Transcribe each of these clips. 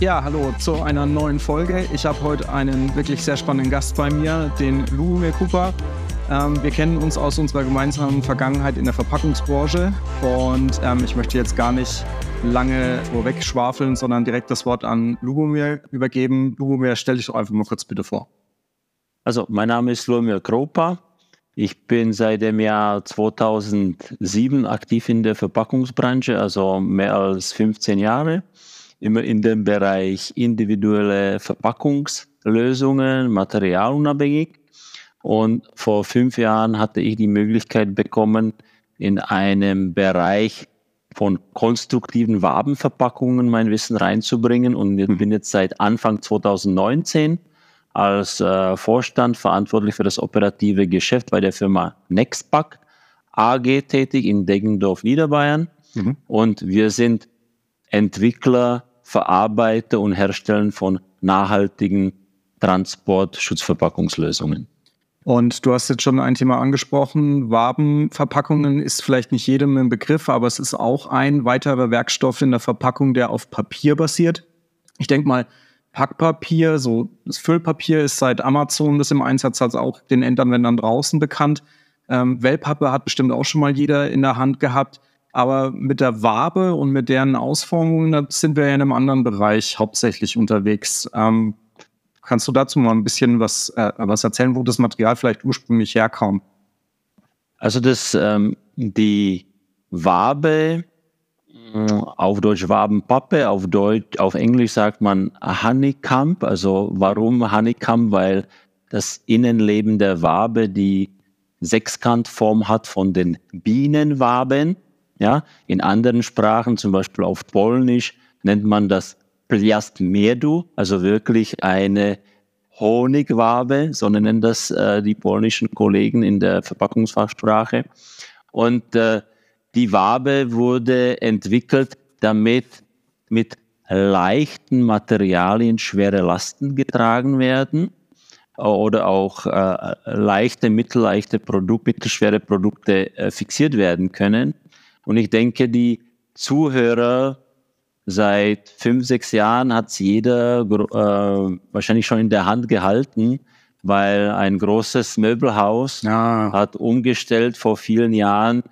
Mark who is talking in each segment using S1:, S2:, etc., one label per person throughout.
S1: Ja, hallo zu einer neuen Folge. Ich habe heute einen wirklich sehr spannenden Gast bei mir, den Lubomir Cooper. Ähm, wir kennen uns aus unserer gemeinsamen Vergangenheit in der Verpackungsbranche und ähm, ich möchte jetzt gar nicht lange vorweg schwafeln, sondern direkt das Wort an Lubomir übergeben. Lubomir, stell dich doch einfach mal kurz bitte vor.
S2: Also, mein Name ist Lubomir Kropa. Ich bin seit dem Jahr 2007 aktiv in der Verpackungsbranche, also mehr als 15 Jahre immer in dem Bereich individuelle Verpackungslösungen, materialunabhängig. Und vor fünf Jahren hatte ich die Möglichkeit bekommen, in einem Bereich von konstruktiven Wabenverpackungen mein Wissen reinzubringen. Und ich bin jetzt seit Anfang 2019 als äh, Vorstand verantwortlich für das operative Geschäft bei der Firma Nextpack AG tätig in Deggendorf, Niederbayern. Mhm. Und wir sind Entwickler Verarbeiter und Herstellen von nachhaltigen Transport-Schutzverpackungslösungen.
S1: Und du hast jetzt schon ein Thema angesprochen. Wabenverpackungen ist vielleicht nicht jedem ein Begriff, aber es ist auch ein weiterer Werkstoff in der Verpackung, der auf Papier basiert. Ich denke mal, Packpapier, so das Füllpapier ist seit Amazon das im Einsatz hat, auch den Endanwendern draußen bekannt. Ähm, Wellpappe hat bestimmt auch schon mal jeder in der Hand gehabt. Aber mit der Wabe und mit deren Ausformungen, da sind wir ja in einem anderen Bereich hauptsächlich unterwegs. Ähm, kannst du dazu mal ein bisschen was, äh, was erzählen, wo das Material vielleicht ursprünglich herkam?
S2: Also das, ähm, die Wabe, äh, auf Deutsch Wabenpappe, auf Deutsch, auf Englisch sagt man Honeycomb. Also warum Honeycomb? Weil das Innenleben der Wabe die Sechskantform hat von den Bienenwaben. Ja, in anderen Sprachen, zum Beispiel auf Polnisch, nennt man das Pliastmiedu, also wirklich eine Honigwabe, so nennen das äh, die polnischen Kollegen in der Verpackungsfachsprache. Und äh, die Wabe wurde entwickelt, damit mit leichten Materialien schwere Lasten getragen werden oder auch äh, leichte, mittelleichte Produkte, mittelschwere Produkte äh, fixiert werden können. Und ich denke, die Zuhörer seit fünf, sechs Jahren hat es jeder äh, wahrscheinlich schon in der Hand gehalten, weil ein großes Möbelhaus ja. hat umgestellt vor vielen Jahren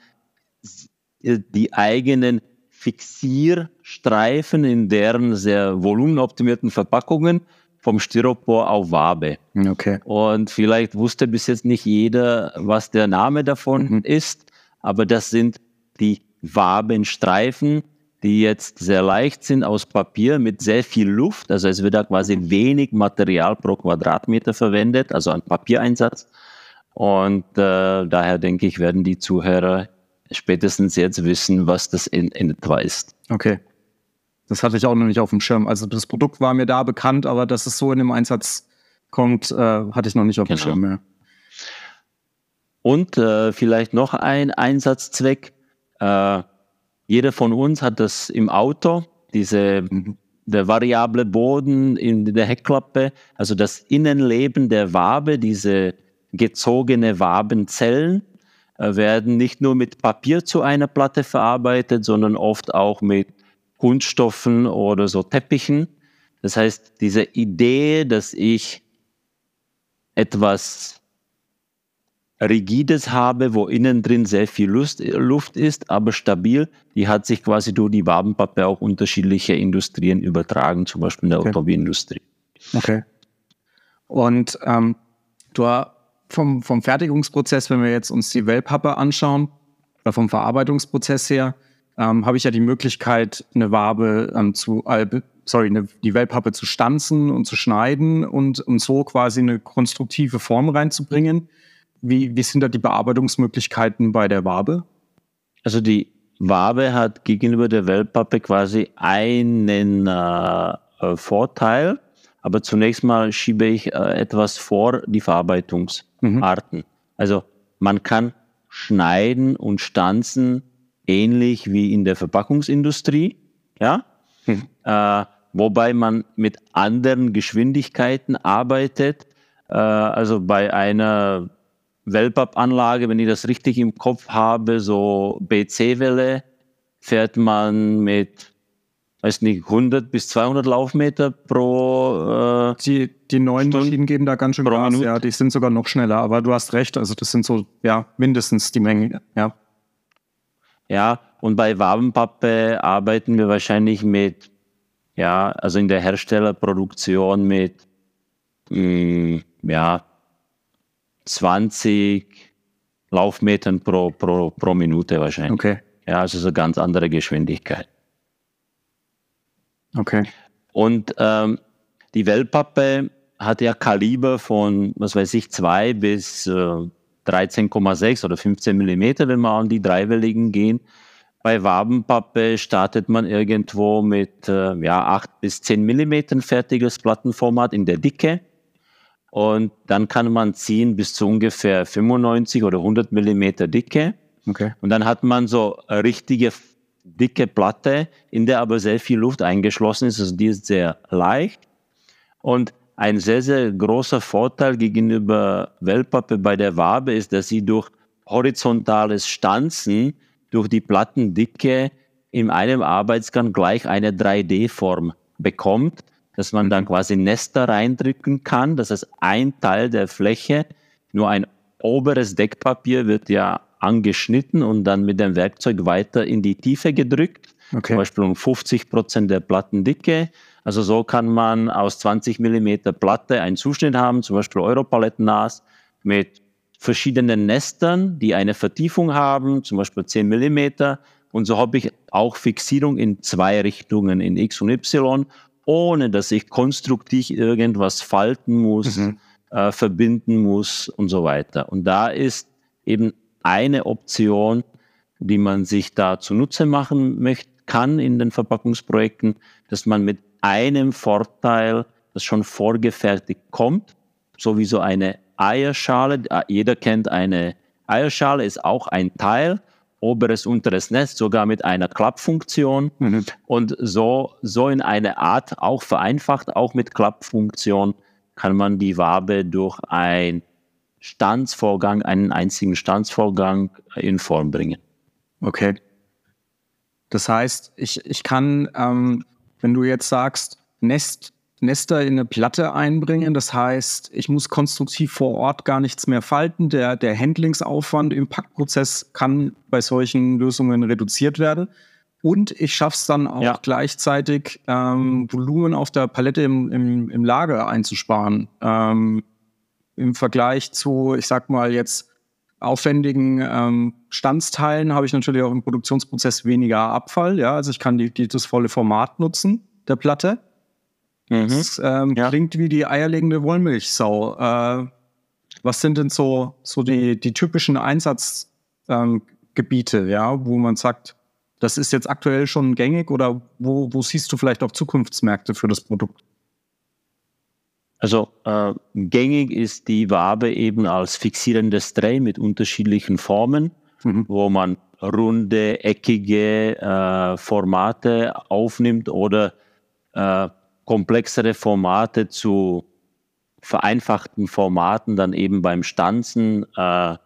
S2: die eigenen Fixierstreifen in deren sehr volumenoptimierten Verpackungen vom Styropor auf Wabe. Okay. Und vielleicht wusste bis jetzt nicht jeder, was der Name davon mhm. ist, aber das sind die Wabenstreifen, die jetzt sehr leicht sind aus Papier mit sehr viel Luft. Also es wird da quasi wenig Material pro Quadratmeter verwendet, also ein Papiereinsatz. Und äh, daher denke ich, werden die Zuhörer spätestens jetzt wissen, was das in, in etwa ist.
S1: Okay. Das hatte ich auch noch nicht auf dem Schirm. Also das Produkt war mir da bekannt, aber dass es so in dem Einsatz kommt, äh, hatte ich noch nicht auf genau. dem Schirm mehr.
S2: Und äh, vielleicht noch ein Einsatzzweck äh, jeder von uns hat das im Auto, diese, mhm. der variable Boden in der Heckklappe, also das Innenleben der Wabe, diese gezogene Wabenzellen, äh, werden nicht nur mit Papier zu einer Platte verarbeitet, sondern oft auch mit Kunststoffen oder so Teppichen. Das heißt, diese Idee, dass ich etwas Rigides habe, wo innen drin sehr viel Lust, Luft ist, aber stabil, die hat sich quasi durch die Wabenpappe auch unterschiedliche Industrien übertragen, zum Beispiel in der okay. Automobilindustrie.
S1: Okay. Und ähm, du vom, vom Fertigungsprozess, wenn wir jetzt uns die Wellpappe anschauen, oder vom Verarbeitungsprozess her, ähm, habe ich ja die Möglichkeit, eine Wabe ähm, zu, äh, sorry, eine, die Wellpappe zu stanzen und zu schneiden und, und so quasi eine konstruktive Form reinzubringen. Wie, wie sind da die Bearbeitungsmöglichkeiten bei der Wabe?
S2: Also die Wabe hat gegenüber der Wellpappe quasi einen äh, äh, Vorteil, aber zunächst mal schiebe ich äh, etwas vor die Verarbeitungsarten. Mhm. Also man kann schneiden und stanzen ähnlich wie in der Verpackungsindustrie, ja, mhm. äh, wobei man mit anderen Geschwindigkeiten arbeitet. Äh, also bei einer Wellpap-Anlage, wenn ich das richtig im Kopf habe, so BC-Welle, fährt man mit weiß nicht, 100 bis 200 Laufmeter pro.
S1: Äh, die, die neuen Stunden Maschinen geben da ganz schön Gas, Minute. ja, die sind sogar noch schneller, aber du hast recht, also das sind so, ja, mindestens die Menge, ja.
S2: Ja, und bei Wabenpappe arbeiten wir wahrscheinlich mit, ja, also in der Herstellerproduktion mit, mh, mm, ja, 20 Laufmetern pro, pro, pro Minute wahrscheinlich.
S1: Okay.
S2: Ja, also so ganz andere Geschwindigkeit.
S1: Okay.
S2: Und ähm, die Wellpappe hat ja Kaliber von, was weiß ich, 2 bis äh, 13,6 oder 15 Millimeter, wenn wir an die dreiwelligen gehen. Bei Wabenpappe startet man irgendwo mit äh, ja, 8 bis 10 Millimetern fertiges Plattenformat in der Dicke. Und dann kann man ziehen bis zu ungefähr 95 oder 100 Millimeter Dicke.
S1: Okay.
S2: Und dann hat man so richtige dicke Platte, in der aber sehr viel Luft eingeschlossen ist. Also die ist sehr leicht. Und ein sehr, sehr großer Vorteil gegenüber Wellpappe bei der Wabe ist, dass sie durch horizontales Stanzen, durch die Plattendicke in einem Arbeitsgang gleich eine 3D-Form bekommt, dass man dann mhm. quasi Nester reindrücken kann. Das heißt, ein Teil der Fläche, nur ein oberes Deckpapier wird ja angeschnitten und dann mit dem Werkzeug weiter in die Tiefe gedrückt. Okay. Zum Beispiel um 50 Prozent der Plattendicke. Also so kann man aus 20 Millimeter Platte einen Zuschnitt haben, zum Beispiel Europalettnas mit verschiedenen Nestern, die eine Vertiefung haben, zum Beispiel 10 Millimeter. Und so habe ich auch Fixierung in zwei Richtungen, in X und Y, ohne dass ich konstruktiv irgendwas falten muss, mhm. äh, verbinden muss und so weiter. Und da ist eben eine Option, die man sich da zunutze machen möchte, kann in den Verpackungsprojekten, dass man mit einem Vorteil, das schon vorgefertigt kommt, sowieso eine Eierschale, jeder kennt eine Eierschale, ist auch ein Teil, oberes, unteres Nest, sogar mit einer Klappfunktion mhm. und so, so in eine Art, auch vereinfacht, auch mit Klappfunktion, kann man die Wabe durch ein Stanzvorgang, einen einzigen Stanzvorgang in Form bringen.
S1: Okay. Das heißt, ich, ich kann, ähm, wenn du jetzt sagst, Nest, Nester in eine Platte einbringen, das heißt, ich muss konstruktiv vor Ort gar nichts mehr falten. Der, der Handlingsaufwand im Packprozess kann bei solchen Lösungen reduziert werden. Und ich schaffe es dann auch ja. gleichzeitig, ähm, Volumen auf der Palette im, im, im Lager einzusparen. Ähm, im Vergleich zu, ich sag mal jetzt, aufwendigen ähm, Standsteilen habe ich natürlich auch im Produktionsprozess weniger Abfall. Ja, also ich kann die, die das volle Format nutzen der Platte. Mhm. Das ähm, ja. klingt wie die eierlegende Wollmilchsau. Äh, was sind denn so, so die, die typischen Einsatzgebiete, ähm, ja, wo man sagt, das ist jetzt aktuell schon gängig oder wo, wo siehst du vielleicht auch Zukunftsmärkte für das Produkt?
S2: Also äh, gängig ist die Wabe eben als fixierendes Dreh mit unterschiedlichen Formen, mhm. wo man runde, eckige äh, Formate aufnimmt oder äh, komplexere Formate zu vereinfachten Formaten dann eben beim Stanzen äh,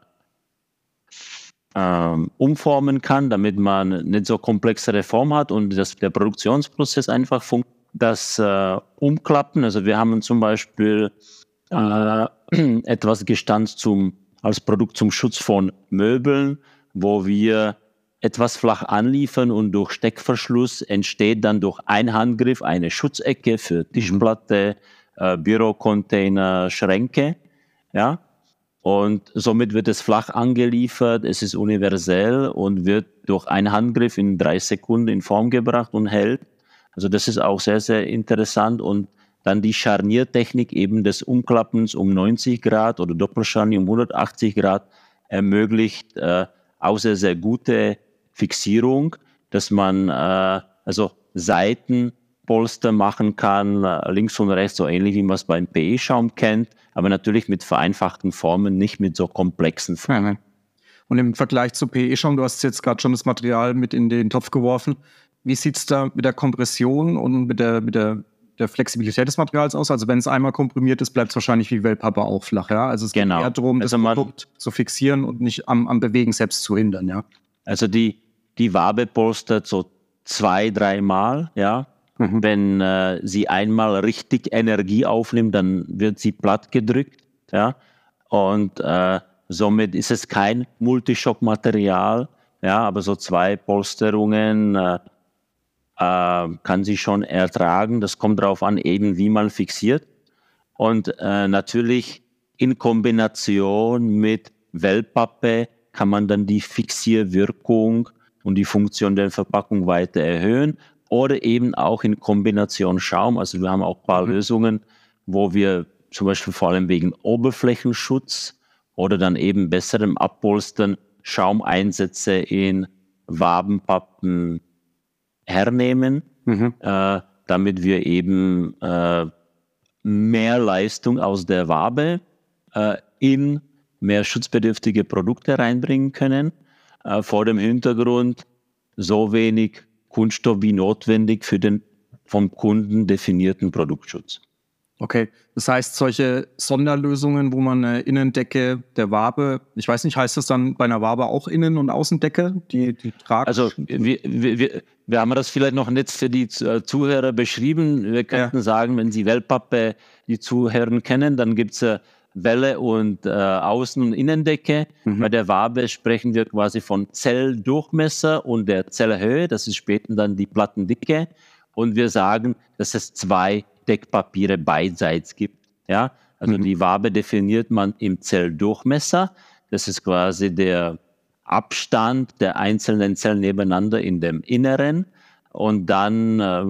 S2: ähm, umformen kann, damit man nicht so komplexere Form hat und dass der Produktionsprozess einfach funktioniert das äh, Umklappen. Also wir haben zum Beispiel äh, etwas gestanzt zum, als Produkt zum Schutz von Möbeln, wo wir etwas flach anliefern und durch Steckverschluss entsteht dann durch einen Handgriff eine Schutzecke für Tischplatte, äh, Bürocontainer, Schränke. Ja, und somit wird es flach angeliefert, es ist universell und wird durch einen Handgriff in drei Sekunden in Form gebracht und hält. Also das ist auch sehr, sehr interessant und dann die Scharniertechnik eben des Umklappens um 90 Grad oder Doppelscharnier um 180 Grad ermöglicht äh, auch sehr, sehr gute Fixierung, dass man äh, also Seitenpolster machen kann, äh, links und rechts, so ähnlich wie man es beim PE-Schaum kennt, aber natürlich mit vereinfachten Formen, nicht mit so komplexen Formen.
S1: Und im Vergleich zu PE-Schaum, du hast jetzt gerade schon das Material mit in den Topf geworfen, wie sieht es da mit der Kompression und mit der, mit der, der Flexibilität des Materials aus? Also wenn es einmal komprimiert ist, bleibt es wahrscheinlich wie Wellpappe auch flach, ja? Also es
S2: genau.
S1: geht eher darum, das also Produkt zu fixieren und nicht am, am Bewegen selbst zu hindern, ja?
S2: Also die, die Wabe polstert so zwei, dreimal, ja. Mhm. Wenn äh, sie einmal richtig Energie aufnimmt, dann wird sie platt gedrückt, ja. Und äh, somit ist es kein Multishock-Material, ja, aber so zwei Polsterungen äh, äh, kann sie schon ertragen. Das kommt darauf an, eben wie man fixiert. Und äh, natürlich in Kombination mit Wellpappe kann man dann die Fixierwirkung und die Funktion der Verpackung weiter erhöhen oder eben auch in Kombination Schaum. Also wir haben auch ein paar mhm. Lösungen, wo wir zum Beispiel vor allem wegen Oberflächenschutz oder dann eben besserem Abpolstern Schaumeinsätze in Wabenpappen hernehmen, mhm. äh, damit wir eben äh, mehr Leistung aus der Wabe äh, in mehr schutzbedürftige Produkte reinbringen können, äh, vor dem Hintergrund so wenig Kunststoff wie notwendig für den vom Kunden definierten Produktschutz.
S1: Okay, das heißt, solche Sonderlösungen, wo man eine Innendecke der Wabe, ich weiß nicht, heißt das dann bei einer Wabe auch Innen- und Außendecke, die, die
S2: tragen? Also wir, wir, wir haben das vielleicht noch nicht für die äh, Zuhörer beschrieben. Wir könnten ja. sagen, wenn Sie Wellpappe, die Zuhörer kennen, dann gibt es Welle und äh, Außen- und Innendecke. Mhm. Bei der Wabe sprechen wir quasi von Zelldurchmesser und der Zellhöhe. Das ist später dann die Plattendicke. Und wir sagen, dass es zwei Deckpapiere beidseits gibt. Ja, also mhm. die Wabe definiert man im Zelldurchmesser. Das ist quasi der Abstand der einzelnen Zellen nebeneinander in dem Inneren. Und dann, äh,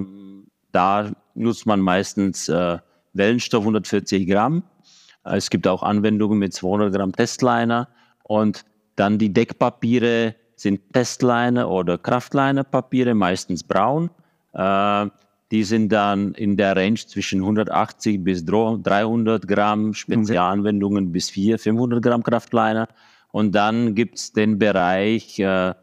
S2: da nutzt man meistens äh, Wellenstoff 140 Gramm. Es gibt auch Anwendungen mit 200 Gramm Testliner. Und dann die Deckpapiere sind Testliner oder Kraftliner-Papiere, meistens braun. Äh, die sind dann in der Range zwischen 180 bis 300 Gramm, Spezialanwendungen bis 400, 500 Gramm Kraftliner. Und dann gibt es den Bereich, äh,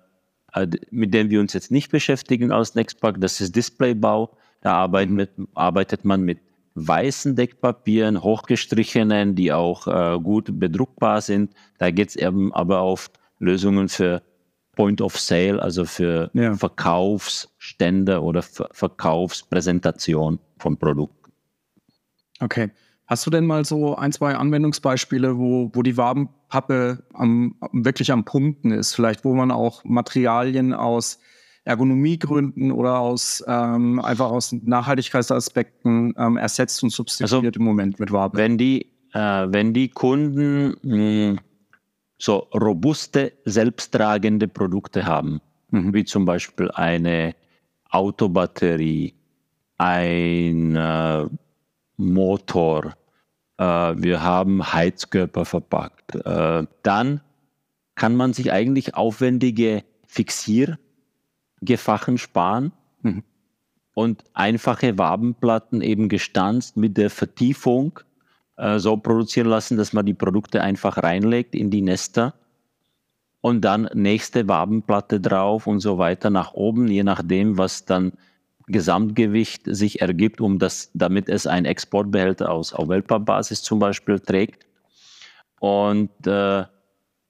S2: äh, mit dem wir uns jetzt nicht beschäftigen als Nextpack, das ist Displaybau. Da arbeitet, mit, arbeitet man mit weißen Deckpapieren, hochgestrichenen, die auch äh, gut bedruckbar sind. Da geht es eben aber auf Lösungen für Point of Sale, also für ja. Verkaufsstände oder Ver Verkaufspräsentation von Produkten.
S1: Okay. Hast du denn mal so ein, zwei Anwendungsbeispiele, wo, wo die Wabenpappe am, wirklich am Punkten ist? Vielleicht, wo man auch Materialien aus Ergonomiegründen oder aus ähm, einfach aus Nachhaltigkeitsaspekten ähm, ersetzt und substituiert also, im Moment mit Wabe?
S2: Wenn die, äh, wenn die Kunden mh, hm, so robuste, selbsttragende Produkte haben, mhm. wie zum Beispiel eine Autobatterie, ein äh, Motor, äh, wir haben Heizkörper verpackt, äh, dann kann man sich eigentlich aufwendige Fixiergefachen sparen mhm. und einfache Wabenplatten eben gestanzt mit der Vertiefung äh, so produzieren lassen, dass man die Produkte einfach reinlegt in die Nester und dann nächste Wabenplatte drauf und so weiter nach oben, je nachdem, was dann Gesamtgewicht sich ergibt, um das, damit es ein Exportbehälter aus auf Weltbasis zum Beispiel trägt. Und äh,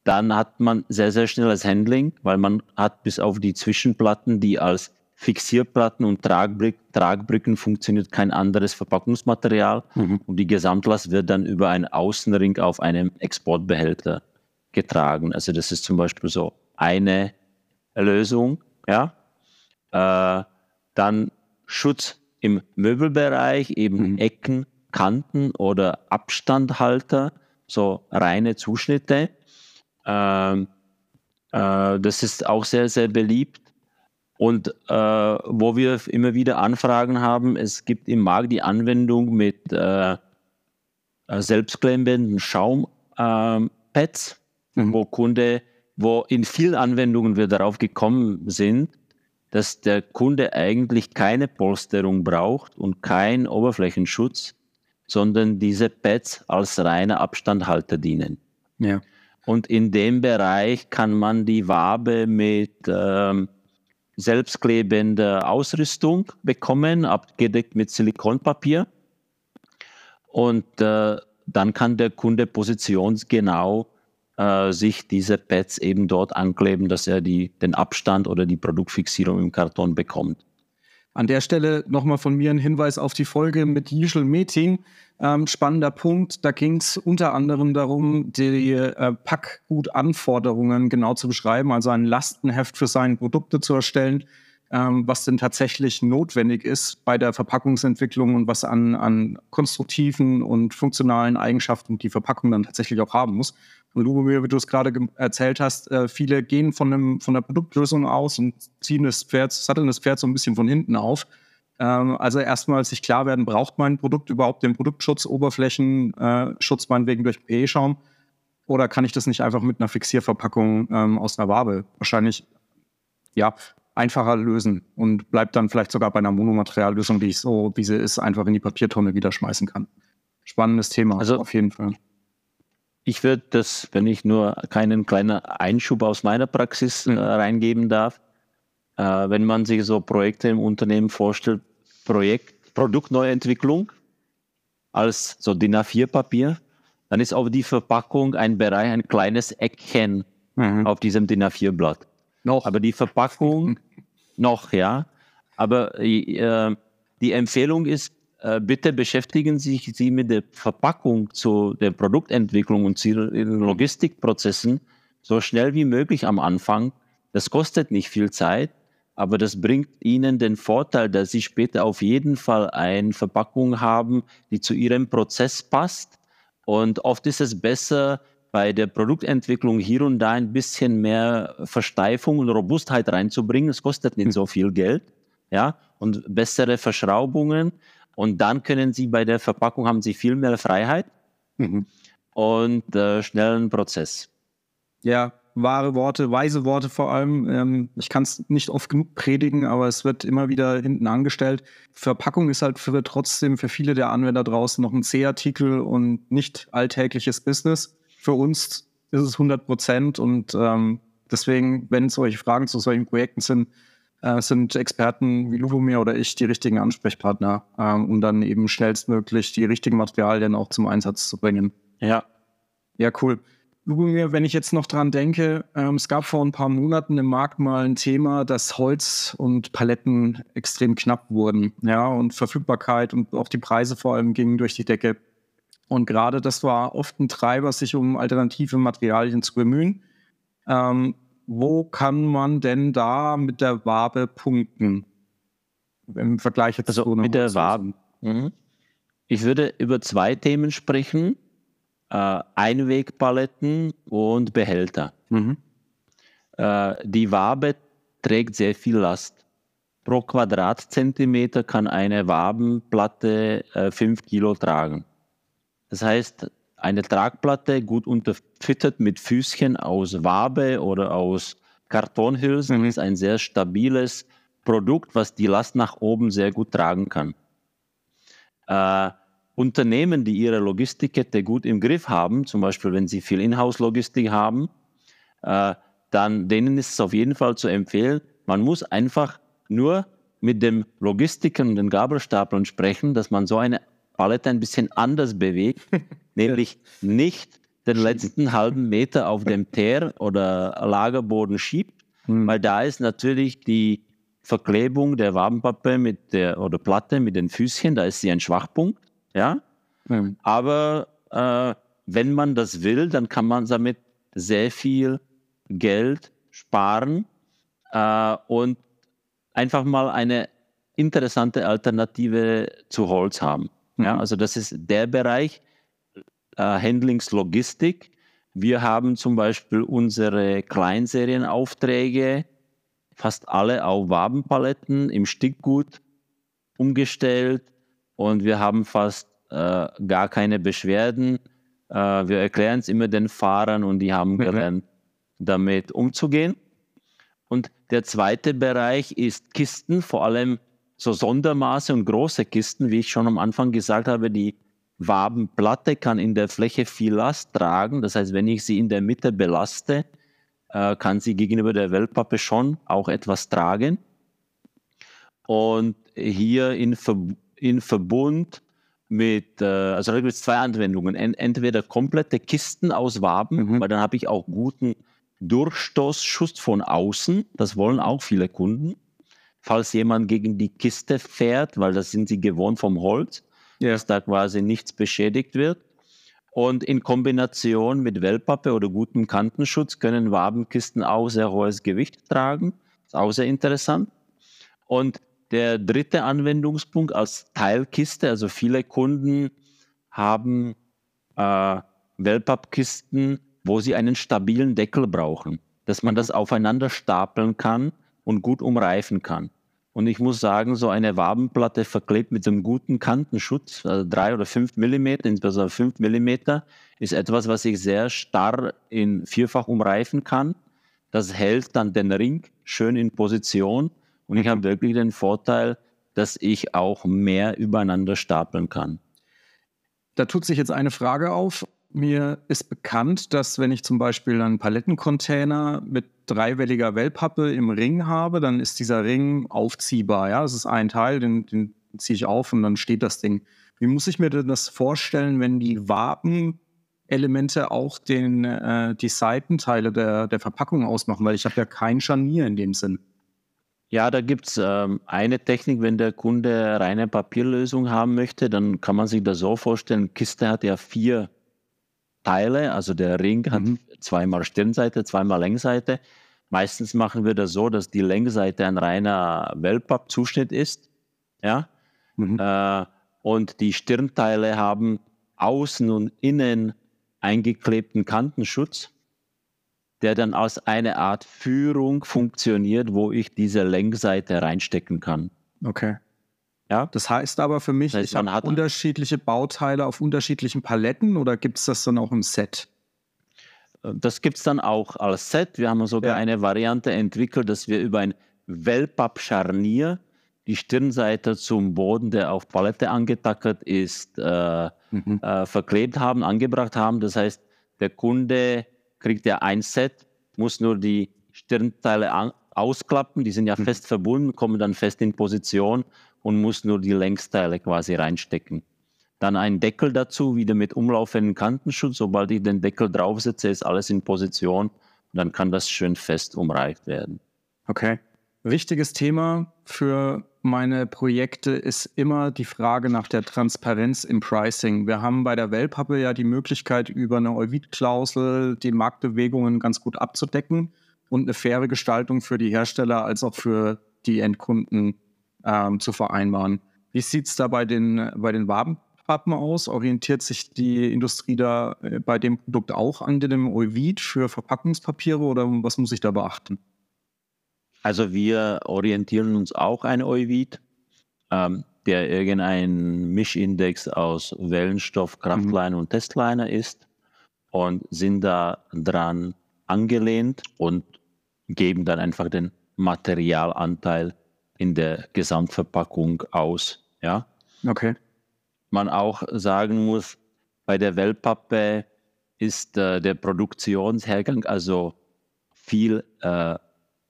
S2: dann hat man sehr, sehr schnelles Handling, weil man hat bis auf die Zwischenplatten, die als Fixierplatten und Tragbrück, Tragbrücken funktioniert kein anderes Verpackungsmaterial mhm. und die Gesamtlast wird dann über einen Außenring auf einem Exportbehälter getragen. Also das ist zum Beispiel so eine Lösung. Ja? Äh, dann Schutz im Möbelbereich, eben mhm. Ecken, Kanten oder Abstandhalter, so reine Zuschnitte. Ähm, äh, das ist auch sehr, sehr beliebt. Und äh, wo wir immer wieder Anfragen haben, es gibt im Markt die Anwendung mit äh, selbstklemmenden Schaumpads, mhm. wo Kunde, wo in vielen Anwendungen wir darauf gekommen sind, dass der Kunde eigentlich keine Polsterung braucht und keinen Oberflächenschutz, sondern diese Pads als reiner Abstandhalter dienen. Ja. Und in dem Bereich kann man die Wabe mit ähm, selbstklebende Ausrüstung bekommen, abgedeckt mit Silikonpapier. Und äh, dann kann der Kunde positionsgenau äh, sich diese Pads eben dort ankleben, dass er die, den Abstand oder die Produktfixierung im Karton bekommt.
S1: An der Stelle nochmal von mir ein Hinweis auf die Folge mit Yischel Metin. Ähm, spannender Punkt. Da ging es unter anderem darum, die äh, Packgutanforderungen genau zu beschreiben, also ein Lastenheft für seine Produkte zu erstellen, ähm, was denn tatsächlich notwendig ist bei der Verpackungsentwicklung und was an, an konstruktiven und funktionalen Eigenschaften die Verpackung dann tatsächlich auch haben muss. Und Lubomir, wie du es gerade erzählt hast, äh, viele gehen von, einem, von der Produktlösung aus und ziehen das Pferd, satteln das Pferd so ein bisschen von hinten auf. Ähm, also erstmal sich klar werden, braucht mein Produkt überhaupt den Produktschutz, Oberflächenschutz äh, meinetwegen durch PE-Schaum? Oder kann ich das nicht einfach mit einer Fixierverpackung ähm, aus einer Wabe wahrscheinlich ja, einfacher lösen und bleibt dann vielleicht sogar bei einer Monomateriallösung, die ich so, wie sie ist, einfach in die Papiertonne wieder schmeißen kann. Spannendes Thema,
S2: also auf jeden Fall. Ich würde das, wenn ich nur keinen kleinen Einschub aus meiner Praxis äh, reingeben darf, äh, wenn man sich so Projekte im Unternehmen vorstellt, Projekt, Produktneuentwicklung als so DIN A4-Papier, dann ist auf die Verpackung ein Bereich, ein kleines Eckchen mhm. auf diesem DIN A4-Blatt. Noch. Aber die Verpackung noch, ja. Aber äh, die Empfehlung ist, äh, bitte beschäftigen sich Sie mit der Verpackung zu der Produktentwicklung und zu Ihren Logistikprozessen so schnell wie möglich am Anfang. Das kostet nicht viel Zeit, aber das bringt Ihnen den Vorteil, dass Sie später auf jeden Fall eine Verpackung haben, die zu Ihrem Prozess passt. Und oft ist es besser, bei der Produktentwicklung hier und da ein bisschen mehr Versteifung und Robustheit reinzubringen. Es kostet nicht so viel Geld, ja, und bessere Verschraubungen. Und dann können Sie bei der Verpackung haben Sie viel mehr Freiheit mhm. und äh, schnellen Prozess.
S1: Ja, wahre Worte, weise Worte vor allem. Ähm, ich kann es nicht oft genug predigen, aber es wird immer wieder hinten angestellt. Verpackung ist halt für trotzdem für viele der Anwender draußen noch ein C-Artikel und nicht alltägliches Business. Für uns ist es 100 Prozent und ähm, deswegen, wenn solche Fragen zu solchen Projekten sind, äh, sind Experten wie Lubomir oder ich die richtigen Ansprechpartner, ähm, um dann eben schnellstmöglich die richtigen Materialien auch zum Einsatz zu bringen.
S2: Ja.
S1: Ja, cool. Lubomir, wenn ich jetzt noch dran denke, ähm, es gab vor ein paar Monaten im Markt mal ein Thema, dass Holz und Paletten extrem knapp wurden. Ja, und Verfügbarkeit und auch die Preise vor allem gingen durch die Decke. Und gerade das war oft ein Treiber, sich um alternative Materialien zu bemühen. Ähm, wo kann man denn da mit der Wabe punkten?
S2: Im Vergleich jetzt also mit der Wabe. Mhm. Ich würde über zwei Themen sprechen. Äh, Einwegpaletten und Behälter. Mhm. Äh, die Wabe trägt sehr viel Last. Pro Quadratzentimeter kann eine Wabenplatte äh, 5 Kilo tragen. Das heißt, eine Tragplatte gut unterfüttert mit Füßchen aus Wabe oder aus Kartonhülsen mhm. ist ein sehr stabiles Produkt, was die Last nach oben sehr gut tragen kann. Äh, Unternehmen, die ihre Logistikkette gut im Griff haben, zum Beispiel wenn sie viel Inhouse-Logistik haben, äh, dann denen ist es auf jeden Fall zu empfehlen, man muss einfach nur mit dem Logistiker und den Gabelstaplern sprechen, dass man so eine Palette ein bisschen anders bewegt, nämlich nicht den letzten halben Meter auf dem Teer oder Lagerboden schiebt, mhm. weil da ist natürlich die Verklebung der Wabenpappe mit der oder Platte mit den Füßchen, da ist sie ein Schwachpunkt, ja. Mhm. Aber äh, wenn man das will, dann kann man damit sehr viel Geld sparen äh, und einfach mal eine interessante Alternative zu Holz haben. Ja, mhm. also das ist der Bereich äh, Handlingslogistik. Wir haben zum Beispiel unsere Kleinserienaufträge fast alle auf Wabenpaletten im Stickgut umgestellt und wir haben fast äh, gar keine Beschwerden. Äh, wir erklären es immer den Fahrern und die haben mhm. gelernt, damit umzugehen. Und der zweite Bereich ist Kisten, vor allem so Sondermaße und große Kisten, wie ich schon am Anfang gesagt habe, die Wabenplatte kann in der Fläche viel Last tragen. Das heißt, wenn ich sie in der Mitte belaste, äh, kann sie gegenüber der Wellpappe schon auch etwas tragen. Und hier in, Ver in Verbund mit, äh, also da gibt es zwei Anwendungen. Entweder komplette Kisten aus Waben, mhm. weil dann habe ich auch guten Durchstoßschuss von außen. Das wollen auch viele Kunden. Falls jemand gegen die Kiste fährt, weil das sind sie gewohnt vom Holz, ja. dass da quasi nichts beschädigt wird. Und in Kombination mit Wellpappe oder gutem Kantenschutz können Wabenkisten auch sehr hohes Gewicht tragen. Ist auch sehr interessant. Und der dritte Anwendungspunkt als Teilkiste, also viele Kunden haben äh, Wellpappkisten, wo sie einen stabilen Deckel brauchen, dass man das aufeinander stapeln kann und gut umreifen kann. Und ich muss sagen, so eine Wabenplatte verklebt mit einem guten Kantenschutz, also drei oder fünf Millimeter, insbesondere fünf Millimeter, ist etwas, was ich sehr starr in vierfach umreifen kann. Das hält dann den Ring schön in Position und ich habe wirklich den Vorteil, dass ich auch mehr übereinander stapeln kann.
S1: Da tut sich jetzt eine Frage auf. Mir ist bekannt, dass wenn ich zum Beispiel einen Palettencontainer mit dreiwelliger Wellpappe im Ring habe, dann ist dieser Ring aufziehbar. Ja, das ist ein Teil, den, den ziehe ich auf und dann steht das Ding. Wie muss ich mir denn das vorstellen, wenn die Wabenelemente auch den, äh, die Seitenteile der, der Verpackung ausmachen? Weil ich habe ja kein Scharnier in dem Sinn.
S2: Ja, da gibt's ähm, eine Technik, wenn der Kunde reine Papierlösung haben möchte, dann kann man sich das so vorstellen, Kiste hat ja vier Teile, also der Ring hat mhm. zweimal Stirnseite, zweimal Längsseite. Meistens machen wir das so, dass die Längsseite ein reiner Wellpapp-Zuschnitt ist, ja, mhm. äh, und die Stirnteile haben außen und innen eingeklebten Kantenschutz der dann als eine Art Führung funktioniert, wo ich diese Längsseite reinstecken kann.
S1: Okay. Ja. Das heißt aber für mich, das heißt, ich habe unterschiedliche Bauteile auf unterschiedlichen Paletten oder gibt es das dann auch im Set?
S2: Das gibt es dann auch als Set. Wir haben sogar ja. eine Variante entwickelt, dass wir über ein Wellpapp-Scharnier die Stirnseite zum Boden, der auf Palette angetackert ist, äh, mhm. äh, verklebt haben, angebracht haben. Das heißt, der Kunde kriegt er ein Set, muss nur die Stirnteile ausklappen, die sind ja mhm. fest verbunden, kommen dann fest in Position und muss nur die Längsteile quasi reinstecken. Dann ein Deckel dazu, wieder mit umlaufenden Kantenschutz. Sobald ich den Deckel draufsetze, ist alles in Position dann kann das schön fest umreift werden.
S1: Okay. Wichtiges Thema für meine Projekte ist immer die Frage nach der Transparenz im Pricing. Wir haben bei der Wellpappe ja die Möglichkeit, über eine Euvid-Klausel die Marktbewegungen ganz gut abzudecken und eine faire Gestaltung für die Hersteller als auch für die Endkunden ähm, zu vereinbaren. Wie sieht es da bei den, bei den Wabenpappen aus? Orientiert sich die Industrie da äh, bei dem Produkt auch an dem Euvid für Verpackungspapiere oder was muss ich da beachten?
S2: Also wir orientieren uns auch an Euvid, ähm, der irgendein Mischindex aus Wellenstoff, Kraftleiner mhm. und Testliner ist und sind da dran angelehnt und geben dann einfach den Materialanteil in der Gesamtverpackung aus. Ja.
S1: Okay.
S2: Man auch sagen muss, bei der Wellpappe ist äh, der Produktionshergang also viel äh,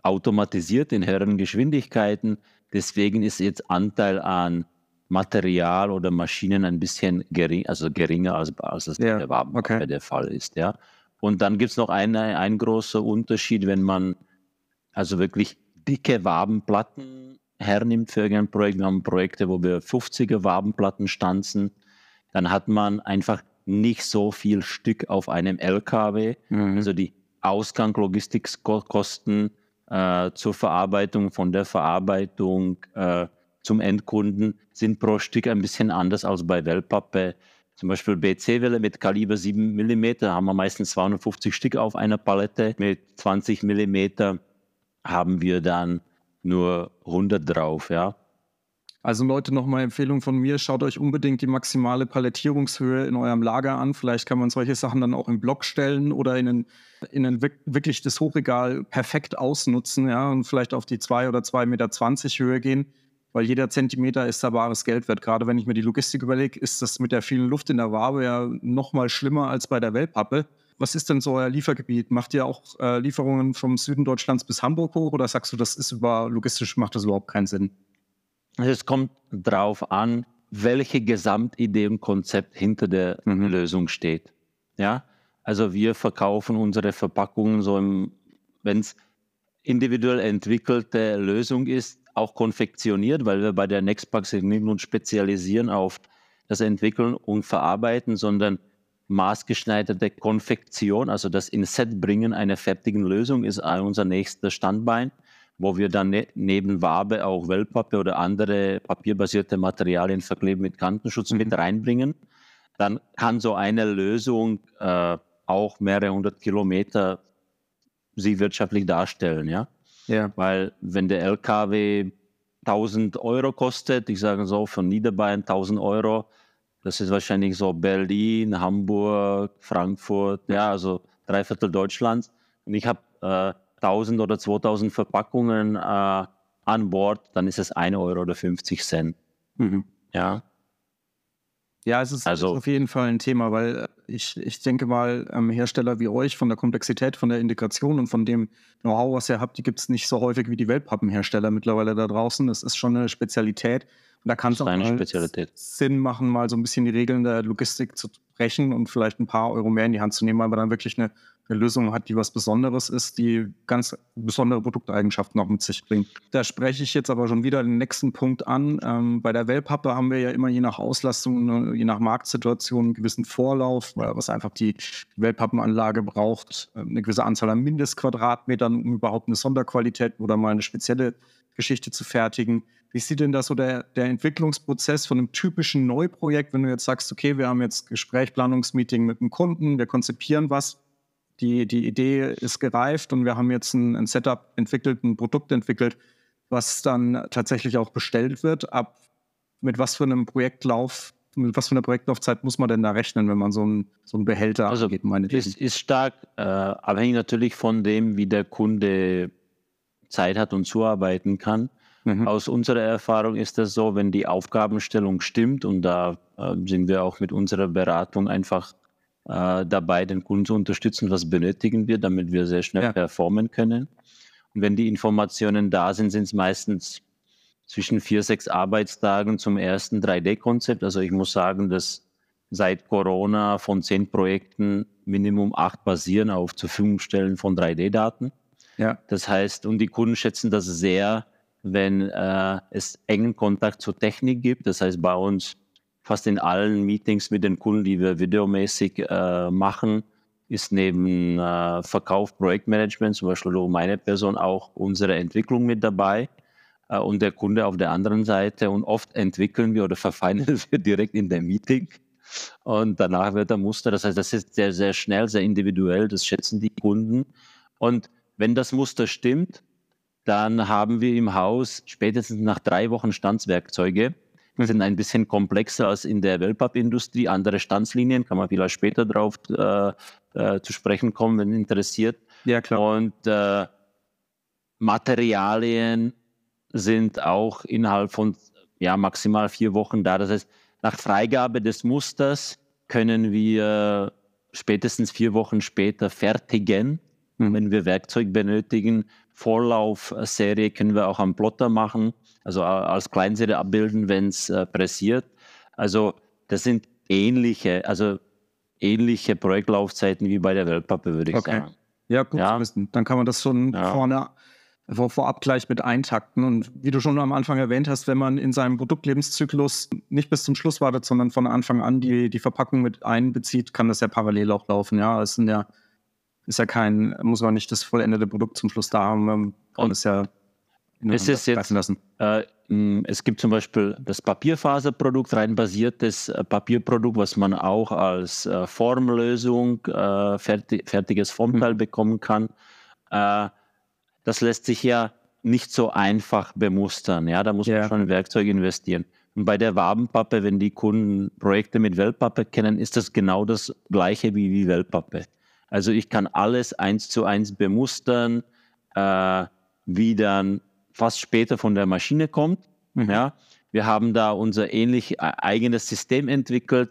S2: automatisiert in höheren Geschwindigkeiten. Deswegen ist jetzt Anteil an Material oder Maschinen ein bisschen gering, also geringer als, als es ja, der okay. der Fall ist. Ja. Und dann gibt es noch einen, ein großer Unterschied, wenn man also wirklich dicke Wabenplatten hernimmt für irgendein Projekt. Wir haben Projekte, wo wir 50er Wabenplatten stanzen. Dann hat man einfach nicht so viel Stück auf einem LKW. Mhm. Also die Ausgang, Logistikkosten äh, zur Verarbeitung, von der Verarbeitung äh, zum Endkunden sind pro Stück ein bisschen anders als bei Wellpappe. Zum Beispiel BC-Welle mit Kaliber 7 mm haben wir meistens 250 Stück auf einer Palette. Mit 20 mm haben wir dann nur 100 drauf, ja.
S1: Also Leute, nochmal Empfehlung von mir, schaut euch unbedingt die maximale Palettierungshöhe in eurem Lager an. Vielleicht kann man solche Sachen dann auch im Block stellen oder in ein, in ein wirklich das Hochregal perfekt ausnutzen, ja, und vielleicht auf die zwei oder zwei Meter zwanzig Höhe gehen, weil jeder Zentimeter ist da wahres Geld wert. Gerade wenn ich mir die Logistik überlege, ist das mit der vielen Luft in der Wabe ja noch mal schlimmer als bei der Wellpappe. Was ist denn so euer Liefergebiet? Macht ihr auch äh, Lieferungen vom Süden Deutschlands bis Hamburg hoch oder sagst du, das ist über logistisch macht das überhaupt keinen Sinn?
S2: Es kommt drauf an, welche Gesamtidee und Konzept hinter der mhm. Lösung steht. Ja, also wir verkaufen unsere Verpackungen so wenn es individuell entwickelte Lösung ist, auch konfektioniert, weil wir bei der Nextbox nicht nur spezialisieren auf das Entwickeln und Verarbeiten, sondern maßgeschneiderte Konfektion, also das in Set bringen einer fertigen Lösung ist unser nächster Standbein, wo wir dann ne neben Wabe auch Wellpappe oder andere papierbasierte Materialien verklebt mit Kantenschutz mhm. mit reinbringen. Dann kann so eine Lösung äh, auch mehrere hundert Kilometer sie wirtschaftlich darstellen, ja. Ja. Weil wenn der LKW 1000 Euro kostet, ich sage so von Niederbayern 1000 Euro, das ist wahrscheinlich so Berlin, Hamburg, Frankfurt, ja, also drei Viertel Deutschlands. Und ich habe äh, 1000 oder 2000 Verpackungen äh, an Bord, dann ist es 1 Euro oder 50 Cent. Mhm. Ja.
S1: Ja, es ist, also, auf jeden Fall ein Thema, weil äh, ich, ich denke mal, ähm, Hersteller wie euch von der Komplexität, von der Integration und von dem Know-how, was ihr habt, die gibt es nicht so häufig wie die Weltpappenhersteller mittlerweile da draußen. Das ist schon eine Spezialität. Und da kann es auch Sinn machen, mal so ein bisschen die Regeln der Logistik zu brechen und vielleicht ein paar Euro mehr in die Hand zu nehmen, weil man dann wirklich eine, eine Lösung hat, die was Besonderes ist, die ganz besondere Produkteigenschaften auch mit sich bringt. Da spreche ich jetzt aber schon wieder den nächsten Punkt an. Ähm, bei der Wellpappe haben wir ja immer je nach Auslastung, je nach Marktsituation einen gewissen Vorlauf, was einfach die Wellpappenanlage braucht, äh, eine gewisse Anzahl an Mindestquadratmetern, um überhaupt eine Sonderqualität oder mal eine spezielle Geschichte zu fertigen. Wie sieht denn das so der, der Entwicklungsprozess von einem typischen Neuprojekt, wenn du jetzt sagst, okay, wir haben jetzt Gespräch, Planungsmeeting mit einem Kunden, wir konzipieren was, die, die Idee ist gereift und wir haben jetzt ein, ein Setup entwickelt, ein Produkt entwickelt, was dann tatsächlich auch bestellt wird. Ab mit was für einem Projektlauf, mit was für einer Projektlaufzeit muss man denn da rechnen, wenn man so einen, so einen Behälter
S2: also abgeht? Meine ist, ist stark äh, abhängig natürlich von dem, wie der Kunde Zeit hat und zuarbeiten kann. Mhm. Aus unserer Erfahrung ist das so, wenn die Aufgabenstellung stimmt und da äh, sind wir auch mit unserer Beratung einfach äh, dabei, den Kunden zu unterstützen, was benötigen wir, damit wir sehr schnell ja. performen können. Und wenn die Informationen da sind, sind es meistens zwischen vier, sechs Arbeitstagen zum ersten 3D-Konzept. Also ich muss sagen, dass seit Corona von zehn Projekten Minimum acht basieren auf zur Verfügung stellen von 3D-Daten. Ja. Das heißt, und die Kunden schätzen das sehr, wenn äh, es engen Kontakt zur Technik gibt. Das heißt, bei uns fast in allen Meetings mit den Kunden, die wir videomäßig äh, machen, ist neben äh, Verkauf, Projektmanagement, zum Beispiel meine Person, auch unsere Entwicklung mit dabei äh, und der Kunde auf der anderen Seite. Und oft entwickeln wir oder verfeinern wir direkt in der Meeting. Und danach wird der Muster. Das heißt, das ist sehr, sehr schnell, sehr individuell. Das schätzen die Kunden. Und wenn das Muster stimmt, dann haben wir im Haus spätestens nach drei Wochen Stanzwerkzeuge. Die sind ein bisschen komplexer als in der Wellpappindustrie. Andere Stanzlinien, kann man vielleicht später drauf äh, äh, zu sprechen kommen, wenn interessiert. Ja, klar. Und äh, Materialien sind auch innerhalb von ja, maximal vier Wochen da. Das heißt, nach Freigabe des Musters können wir spätestens vier Wochen später fertigen. Mhm. Wenn wir Werkzeug benötigen, Vorlaufserie können wir auch am Plotter machen, also als Kleinserie abbilden, wenn es äh, pressiert. Also das sind ähnliche, also ähnliche Projektlaufzeiten wie bei der Weltpappe, würde ich okay. sagen.
S1: Ja, gut ja. zu wissen. Dann kann man das schon ja. vorne vor, vorab gleich mit eintakten. Und wie du schon am Anfang erwähnt hast, wenn man in seinem Produktlebenszyklus nicht bis zum Schluss wartet, sondern von Anfang an die, die Verpackung mit einbezieht, kann das ja parallel auch laufen. Ja, es sind ja ist ja kein, muss man nicht das vollendete Produkt zum Schluss da haben. Man kann es ja
S2: es ist jetzt, lassen. Äh, es gibt zum Beispiel das Papierfaserprodukt, rein basiertes äh, Papierprodukt, was man auch als äh, Formlösung, äh, fertig, fertiges Formteil mhm. bekommen kann. Äh, das lässt sich ja nicht so einfach bemustern. Ja, da muss yeah. man schon in Werkzeug investieren. Und bei der Wabenpappe, wenn die Kunden Projekte mit Wellpappe kennen, ist das genau das gleiche wie, wie Wellpappe. Also ich kann alles eins zu eins bemustern, äh, wie dann fast später von der Maschine kommt. Mhm. Ja, wir haben da unser ähnlich äh, eigenes System entwickelt,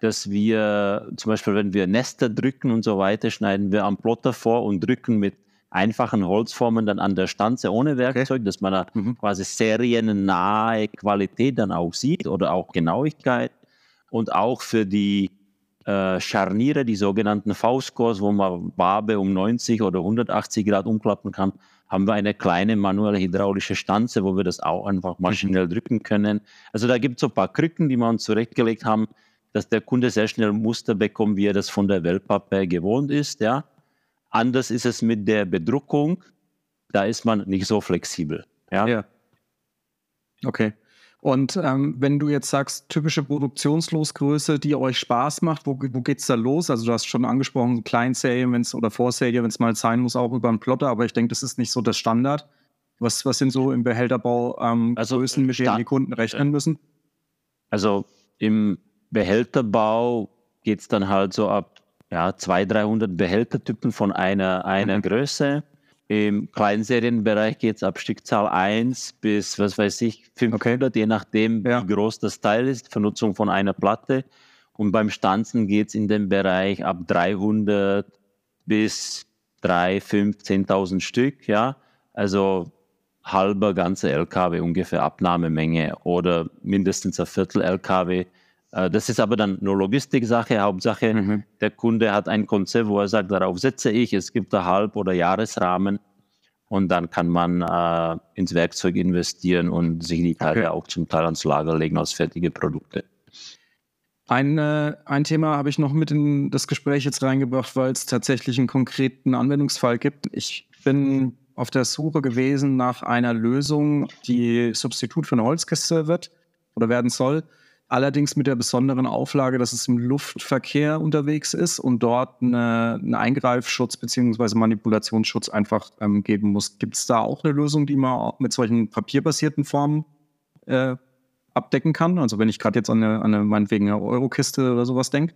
S2: dass wir zum Beispiel, wenn wir Nester drücken und so weiter, schneiden wir am Plotter vor und drücken mit einfachen Holzformen dann an der Stanze ohne Werkzeug, okay. dass man da mhm. quasi seriennahe Qualität dann auch sieht oder auch Genauigkeit. Und auch für die äh, Scharniere, die sogenannten V-Scores, wo man Wabe um 90 oder 180 Grad umklappen kann, haben wir eine kleine manuelle hydraulische Stanze, wo wir das auch einfach maschinell mhm. drücken können. Also da gibt es so ein paar Krücken, die wir uns zurechtgelegt haben, dass der Kunde sehr schnell Muster bekommt, wie er das von der Wellpappe gewohnt ist. Ja. Anders ist es mit der Bedruckung. Da ist man nicht so flexibel. Ja. ja.
S1: Okay. Und ähm, wenn du jetzt sagst, typische Produktionslosgröße, die euch Spaß macht, wo, wo es da los? Also du hast schon angesprochen, Kleinserien wenn's, oder Vorserie, wenn es mal sein muss, auch über einen Plotter, aber ich denke, das ist nicht so das Standard. Was, was sind so im Behälterbau ähm, also, Größen, mit denen die Kunden rechnen müssen?
S2: Also im Behälterbau geht es dann halt so ab ja, 200, 300 Behältertypen von einer, einer mhm. Größe. Im Kleinserienbereich geht es ab Stückzahl 1 bis, was weiß ich, 500, okay. je nachdem, ja. wie groß das Teil ist, Vernutzung von einer Platte. Und beim Stanzen geht es in den Bereich ab 300 bis 3, 5, 10.000 Stück, ja. Also halber ganze LKW ungefähr Abnahmemenge oder mindestens ein Viertel LKW das ist aber dann nur Logistiksache. Hauptsache, mhm. der Kunde hat ein Konzept, wo er sagt, darauf setze ich. Es gibt einen Halb- oder Jahresrahmen. Und dann kann man äh, ins Werkzeug investieren und sich die Teile okay. auch zum Teil ans Lager legen als fertige Produkte.
S1: Ein, äh, ein Thema habe ich noch mit in das Gespräch jetzt reingebracht, weil es tatsächlich einen konkreten Anwendungsfall gibt. Ich bin auf der Suche gewesen nach einer Lösung, die Substitut für eine Holzkiste wird oder werden soll. Allerdings mit der besonderen Auflage, dass es im Luftverkehr unterwegs ist und dort eine, einen Eingreifschutz bzw. Manipulationsschutz einfach ähm, geben muss. Gibt es da auch eine Lösung, die man mit solchen papierbasierten Formen äh, abdecken kann? Also wenn ich gerade jetzt an eine, an eine meinetwegen eine Eurokiste oder sowas denke?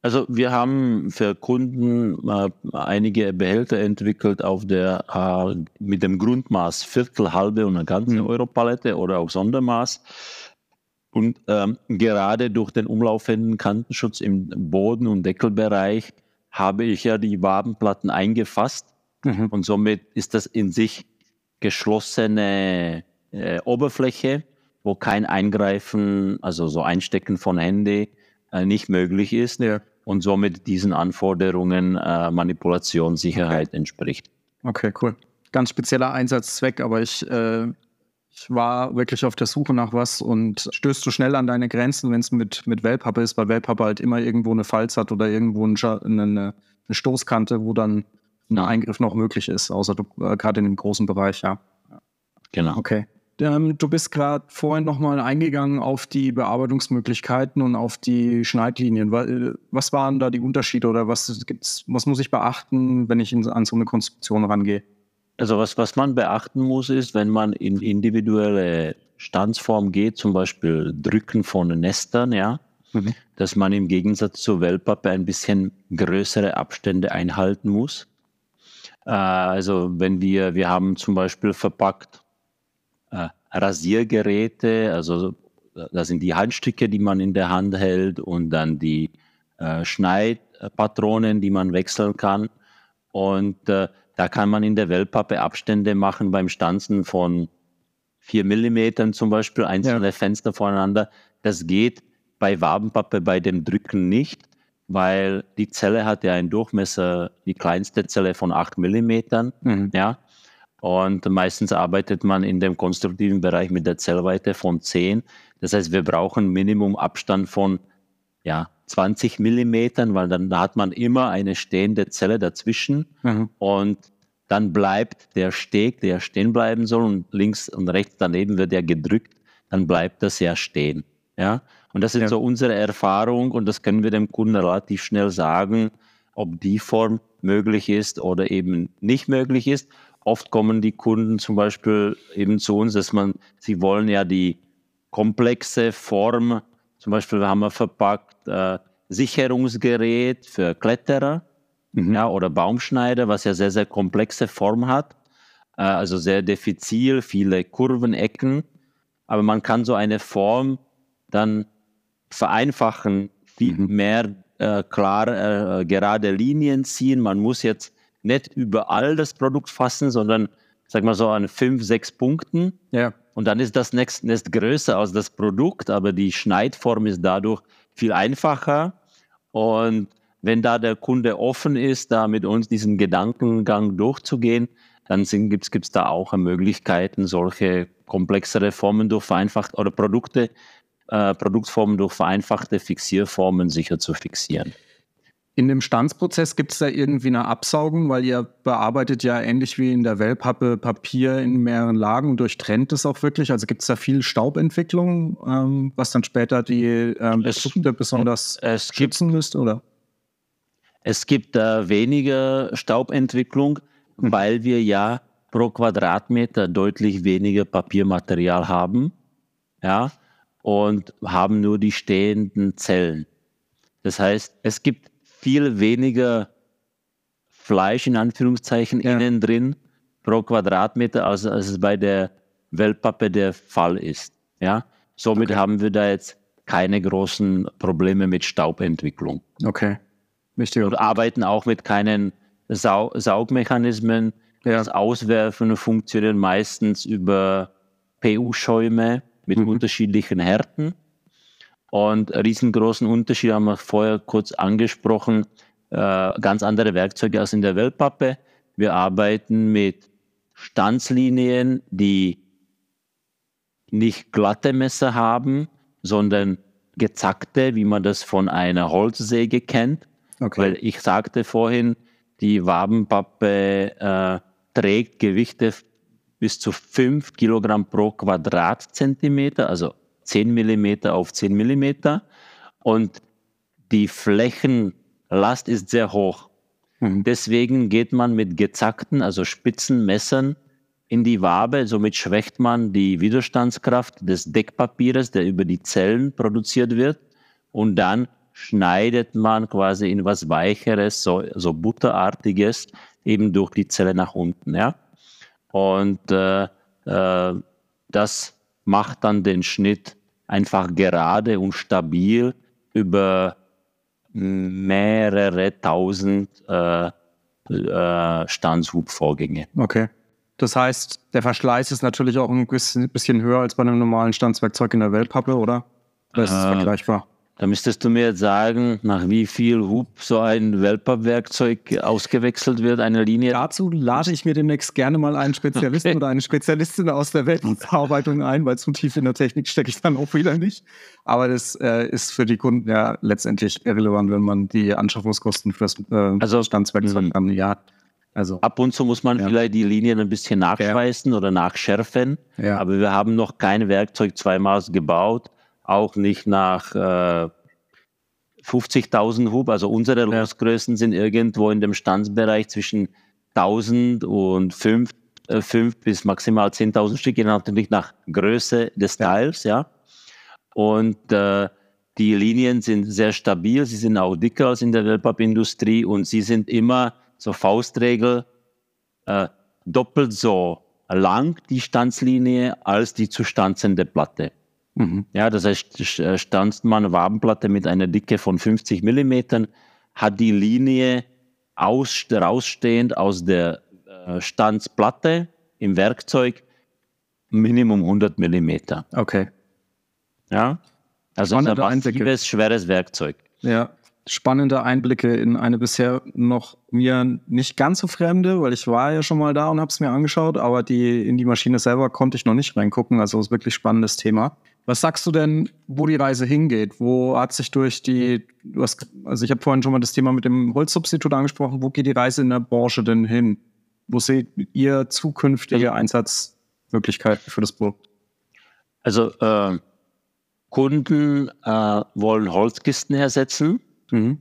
S2: Also wir haben für Kunden äh, einige Behälter entwickelt auf der äh, mit dem Grundmaß Viertel, halbe und eine ganze mhm. Europalette oder auch Sondermaß. Und ähm, gerade durch den umlaufenden Kantenschutz im Boden- und Deckelbereich habe ich ja die Wabenplatten eingefasst. Mhm. Und somit ist das in sich geschlossene äh, Oberfläche, wo kein Eingreifen, also so Einstecken von Handy äh, nicht möglich ist. Ja. Und somit diesen Anforderungen äh, Manipulation, Sicherheit okay. entspricht.
S1: Okay, cool. Ganz spezieller Einsatzzweck, aber ich äh, ich war wirklich auf der Suche nach was und stößt du schnell an deine Grenzen, wenn es mit, mit Wellpappe ist, weil Wellpappe halt immer irgendwo eine Falz hat oder irgendwo eine, eine, eine Stoßkante, wo dann ein Eingriff noch möglich ist, außer du äh, gerade in dem großen Bereich, ja.
S2: Genau.
S1: Okay. Ähm, du bist gerade vorhin nochmal eingegangen auf die Bearbeitungsmöglichkeiten und auf die Schneidlinien. Äh, was waren da die Unterschiede oder was gibt's, was muss ich beachten, wenn ich in, an so eine Konstruktion rangehe?
S2: Also was, was man beachten muss, ist, wenn man in individuelle Standsform geht, zum Beispiel Drücken von Nestern, ja, mhm. dass man im Gegensatz zur Wellpappe ein bisschen größere Abstände einhalten muss. Äh, also wenn wir, wir haben zum Beispiel verpackt äh, Rasiergeräte, also da sind die Handstücke, die man in der Hand hält und dann die äh, Schneidpatronen, die man wechseln kann. Und äh, da kann man in der Wellpappe Abstände machen beim Stanzen von vier Millimetern zum Beispiel, einzelne ja. Fenster voneinander. Das geht bei Wabenpappe bei dem Drücken nicht, weil die Zelle hat ja einen Durchmesser, die kleinste Zelle von acht Millimetern. Mhm. Ja. Und meistens arbeitet man in dem konstruktiven Bereich mit der Zellweite von 10. Das heißt, wir brauchen Minimum Abstand von ja, 20 Millimetern, weil dann da hat man immer eine stehende Zelle dazwischen mhm. und dann bleibt der Steg, der stehen bleiben soll und links und rechts daneben wird er gedrückt, dann bleibt das ja stehen. Ja, und das ist ja. so unsere Erfahrung und das können wir dem Kunden relativ schnell sagen, ob die Form möglich ist oder eben nicht möglich ist. Oft kommen die Kunden zum Beispiel eben zu uns, dass man, sie wollen ja die komplexe Form zum Beispiel haben wir verpackt äh, Sicherungsgerät für Kletterer mhm. ja, oder Baumschneider, was ja sehr, sehr komplexe Form hat. Äh, also sehr diffizil, viele Kurven, Ecken. Aber man kann so eine Form dann vereinfachen, viel mhm. mehr äh, klar äh, gerade Linien ziehen. Man muss jetzt nicht überall das Produkt fassen, sondern sag mal so an fünf, sechs Punkten.
S1: Ja.
S2: Und dann ist das nächst, nächst größer als das Produkt, aber die Schneidform ist dadurch viel einfacher. Und wenn da der Kunde offen ist, da mit uns diesen Gedankengang durchzugehen, dann gibt es da auch Möglichkeiten, solche komplexere Formen durch vereinfacht oder Produkte, äh, Produktformen durch vereinfachte Fixierformen sicher zu fixieren.
S1: In dem Stanzprozess gibt es da irgendwie eine Absaugung, weil ihr bearbeitet ja ähnlich wie in der Wellpappe Papier in mehreren Lagen und durchtrennt es auch wirklich. Also gibt es da viel Staubentwicklung, ähm, was dann später die ähm, Produkte besonders
S2: es
S1: schützen müsste, oder?
S2: Es gibt äh, weniger Staubentwicklung, mhm. weil wir ja pro Quadratmeter deutlich weniger Papiermaterial haben, ja, und haben nur die stehenden Zellen. Das heißt, es gibt viel weniger Fleisch in Anführungszeichen ja. innen drin pro Quadratmeter, als, als es bei der Wellpappe der Fall ist. Ja, somit okay. haben wir da jetzt keine großen Probleme mit Staubentwicklung.
S1: Okay.
S2: Wichtig. Und arbeiten auch mit keinen Sau Saugmechanismen. Ja. Das Auswerfen funktioniert meistens über PU-Schäume mit mhm. unterschiedlichen Härten. Und riesengroßen Unterschied haben wir vorher kurz angesprochen. Äh, ganz andere Werkzeuge als in der Wellpappe. Wir arbeiten mit Stanzlinien, die nicht glatte Messer haben, sondern gezackte, wie man das von einer Holzsäge kennt. Okay. Weil ich sagte vorhin, die Wabenpappe äh, trägt Gewichte bis zu 5 Kilogramm pro Quadratzentimeter, also 10 Millimeter auf 10 Millimeter. Und die Flächenlast ist sehr hoch. Mhm. Deswegen geht man mit gezackten, also spitzen Messern in die Wabe. Somit schwächt man die Widerstandskraft des Deckpapiers, der über die Zellen produziert wird. Und dann schneidet man quasi in was Weicheres, so, so Butterartiges, eben durch die Zelle nach unten. Ja? Und äh, äh, das macht dann den Schnitt einfach gerade und stabil über mehrere tausend äh, äh, Stanzhubvorgänge.
S1: Okay. Das heißt, der Verschleiß ist natürlich auch ein bisschen höher als bei einem normalen Stanzwerkzeug in der Wellpappe, oder? Oder ist es äh, vergleichbar?
S2: Da müsstest du mir jetzt sagen, nach wie viel Hub so ein Welper-Werkzeug ausgewechselt wird, eine Linie.
S1: Dazu lade ich mir demnächst gerne mal einen Spezialisten okay. oder eine Spezialistin aus der Weltverarbeitung ein, weil zu tief in der Technik stecke ich dann auch wieder nicht. Aber das äh, ist für die Kunden ja letztendlich irrelevant, wenn man die Anschaffungskosten für das äh, also, Standswerkzeug dann ja.
S2: Also, Ab und zu muss man ja. vielleicht die Linien ein bisschen nachschweißen ja. oder nachschärfen. Ja. Aber wir haben noch kein Werkzeug zweimal gebaut auch nicht nach äh, 50.000 Hub. Also unsere Losgrößen sind irgendwo in dem Standsbereich zwischen 1000 und 5, äh, 5 bis maximal 10.000 Stück, je natürlich nach Größe des Teils, ja. Und äh, die Linien sind sehr stabil, sie sind auch dicker als in der Wellpappindustrie und sie sind immer so Faustregel äh, doppelt so lang, die Stanzlinie, als die zu stanzende Platte. Mhm. Ja, das heißt, äh, stanzt man eine Wabenplatte mit einer Dicke von 50 Millimetern, hat die Linie aus, rausstehend aus der äh, Stanzplatte im Werkzeug Minimum 100 Millimeter.
S1: Okay.
S2: Ja, also ein massives, schweres Werkzeug.
S1: Ja, spannende Einblicke in eine bisher noch mir nicht ganz so fremde, weil ich war ja schon mal da und habe es mir angeschaut, aber die in die Maschine selber konnte ich noch nicht reingucken. Also ist wirklich spannendes Thema. Was sagst du denn, wo die Reise hingeht? Wo hat sich durch die, du hast, also ich habe vorhin schon mal das Thema mit dem Holzsubstitut angesprochen, wo geht die Reise in der Branche denn hin? Wo seht ihr zukünftige also Einsatzmöglichkeiten für das Produkt?
S2: Also äh, Kunden äh, wollen Holzkisten ersetzen. Mhm.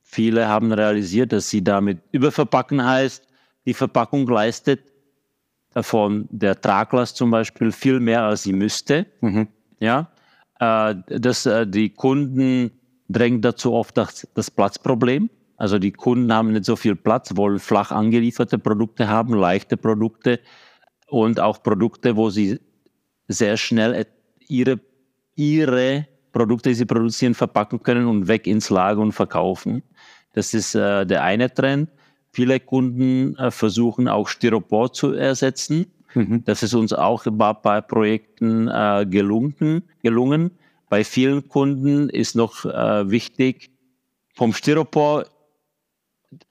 S2: Viele haben realisiert, dass sie damit überverpacken heißt, die Verpackung leistet von der Traglast zum Beispiel viel mehr, als sie müsste. Mhm ja, äh, dass äh, die Kunden drängen dazu oft das, das Platzproblem. Also die Kunden haben nicht so viel Platz, wollen flach angelieferte Produkte haben, leichte Produkte und auch Produkte, wo sie sehr schnell ihre, ihre Produkte, die sie produzieren, verpacken können und weg ins Lager und verkaufen. Das ist äh, der eine Trend. viele Kunden äh, versuchen auch Styropor zu ersetzen. Mhm. Das ist uns auch bei Projekten äh, gelungen, gelungen. Bei vielen Kunden ist noch äh, wichtig, vom Styropor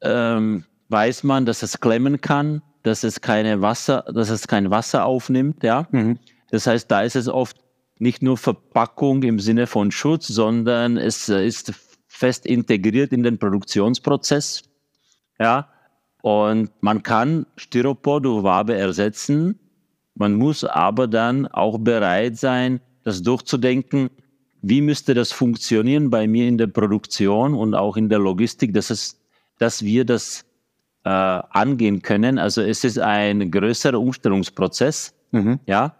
S2: ähm, weiß man, dass es klemmen kann, dass es keine Wasser, dass es kein Wasser aufnimmt, ja. Mhm. Das heißt, da ist es oft nicht nur Verpackung im Sinne von Schutz, sondern es ist fest integriert in den Produktionsprozess. Ja, und man kann Styropor durch Wabe ersetzen. Man muss aber dann auch bereit sein, das durchzudenken. Wie müsste das funktionieren bei mir in der Produktion und auch in der Logistik, dass, es, dass wir das äh, angehen können? Also es ist ein größerer Umstellungsprozess, mhm. ja,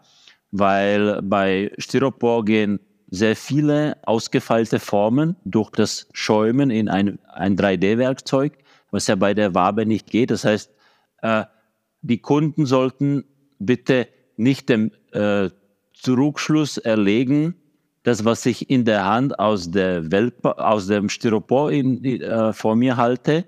S2: weil bei Styropor gehen sehr viele ausgefeilte Formen durch das Schäumen in ein, ein 3D-Werkzeug, was ja bei der Wabe nicht geht. Das heißt, äh, die Kunden sollten bitte nicht dem äh, Zurückschluss erlegen, das, was ich in der Hand aus, der Welt, aus dem Styropor in, äh, vor mir halte,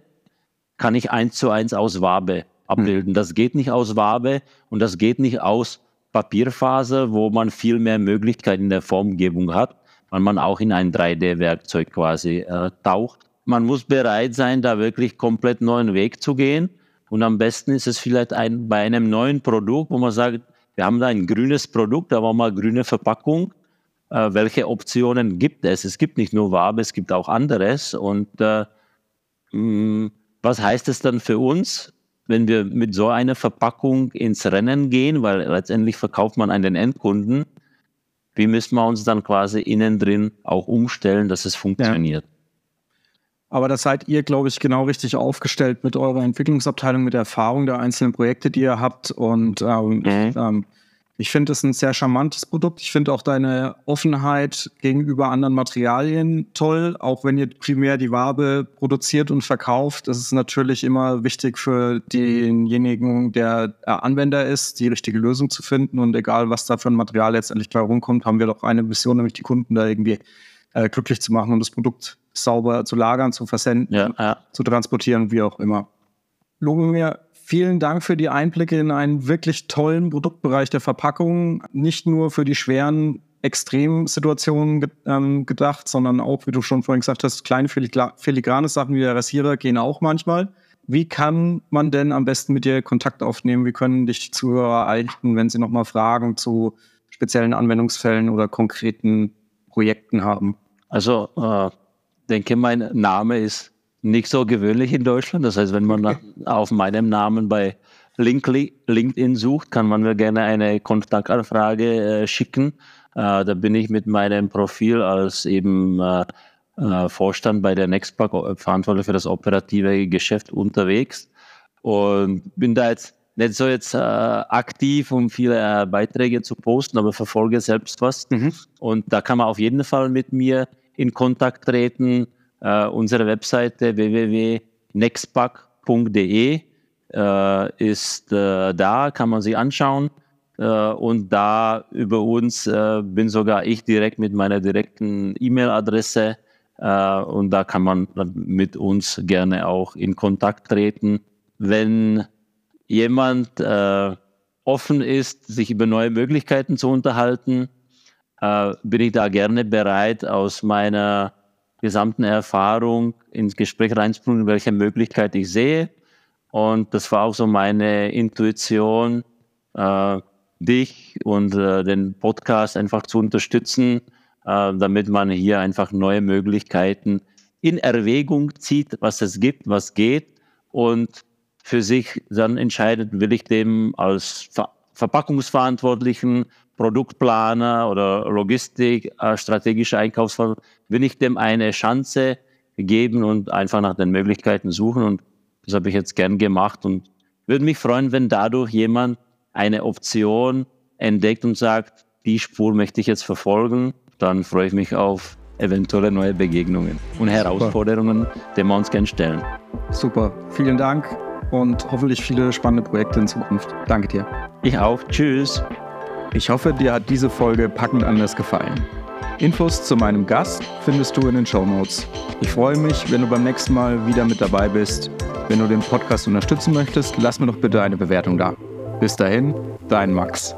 S2: kann ich eins zu eins aus Wabe abbilden. Hm. Das geht nicht aus Wabe und das geht nicht aus Papierfaser, wo man viel mehr Möglichkeiten in der Formgebung hat, weil man auch in ein 3D-Werkzeug quasi äh, taucht. Man muss bereit sein, da wirklich komplett neuen Weg zu gehen. Und am besten ist es vielleicht ein, bei einem neuen Produkt, wo man sagt, wir haben da ein grünes Produkt, war mal grüne Verpackung. Äh, welche Optionen gibt es? Es gibt nicht nur Wabe, es gibt auch anderes. Und äh, mh, mm, was heißt es dann für uns? wenn wir mit so einer Verpackung ins Rennen gehen, weil letztendlich verkauft man an den Endkunden, wie müssen wir uns dann quasi innen drin auch umstellen, dass es funktioniert? Ja.
S1: Aber da seid ihr, glaube ich, genau richtig aufgestellt mit eurer Entwicklungsabteilung, mit der Erfahrung der einzelnen Projekte, die ihr habt. Und ähm, mhm. ähm, ich finde es ein sehr charmantes Produkt. Ich finde auch deine Offenheit gegenüber anderen Materialien toll. Auch wenn ihr primär die Wabe produziert und verkauft, das ist natürlich immer wichtig für denjenigen, der Anwender ist, die richtige Lösung zu finden. Und egal, was da für ein Material letztendlich bei rumkommt, haben wir doch eine Mission, nämlich die Kunden da irgendwie äh, glücklich zu machen und das Produkt sauber zu lagern, zu versenden, ja, ja. zu transportieren, wie auch immer. Logomir, Vielen Dank für die Einblicke in einen wirklich tollen Produktbereich der Verpackung. Nicht nur für die schweren Extremsituationen ähm, gedacht, sondern auch, wie du schon vorhin gesagt hast, kleine filigrane Sachen wie der Rasierer gehen auch manchmal. Wie kann man denn am besten mit dir Kontakt aufnehmen? Wie können dich Zuhörer erreichen, wenn sie nochmal Fragen zu speziellen Anwendungsfällen oder konkreten Projekten haben?
S2: Also, äh, denke, mein Name ist nicht so gewöhnlich in Deutschland. Das heißt, wenn man auf meinem Namen bei LinkedIn sucht, kann man mir gerne eine Kontaktanfrage äh, schicken. Äh, da bin ich mit meinem Profil als eben äh, äh Vorstand bei der Nextpack äh, verantwortlich für das operative Geschäft unterwegs und bin da jetzt nicht so jetzt äh, aktiv, um viele Beiträge zu posten, aber verfolge selbst was. Mhm. Und da kann man auf jeden Fall mit mir in Kontakt treten. Äh, unsere Webseite www.nextpack.de äh, ist äh, da, kann man sich anschauen. Äh, und da über uns äh, bin sogar ich direkt mit meiner direkten E-Mail-Adresse. Äh, und da kann man mit uns gerne auch in Kontakt treten. Wenn jemand offen ist, sich über neue Möglichkeiten zu unterhalten, bin ich da gerne bereit, aus meiner gesamten Erfahrung ins Gespräch reinzubringen, welche Möglichkeit ich sehe. Und das war auch so meine Intuition, äh, dich und äh, den Podcast einfach zu unterstützen, äh, damit man hier einfach neue Möglichkeiten in Erwägung zieht, was es gibt, was geht und für sich dann entscheidet, will ich dem als Ver Verpackungsverantwortlichen Produktplaner oder Logistik, äh, strategische Einkaufsverantwortung, will ich dem eine Chance geben und einfach nach den Möglichkeiten suchen. Und das habe ich jetzt gern gemacht und würde mich freuen, wenn dadurch jemand eine Option entdeckt und sagt, die Spur möchte ich jetzt verfolgen. Dann freue ich mich auf eventuelle neue Begegnungen und Herausforderungen, die wir uns gerne stellen.
S1: Super, vielen Dank und hoffentlich viele spannende Projekte in Zukunft. Danke dir.
S2: Ich auch. Tschüss.
S1: Ich hoffe, dir hat diese Folge packend anders gefallen. Infos zu meinem Gast findest du in den Show Notes. Ich freue mich, wenn du beim nächsten Mal wieder mit dabei bist. Wenn du den Podcast unterstützen möchtest, lass mir doch bitte eine Bewertung da. Bis dahin, dein Max.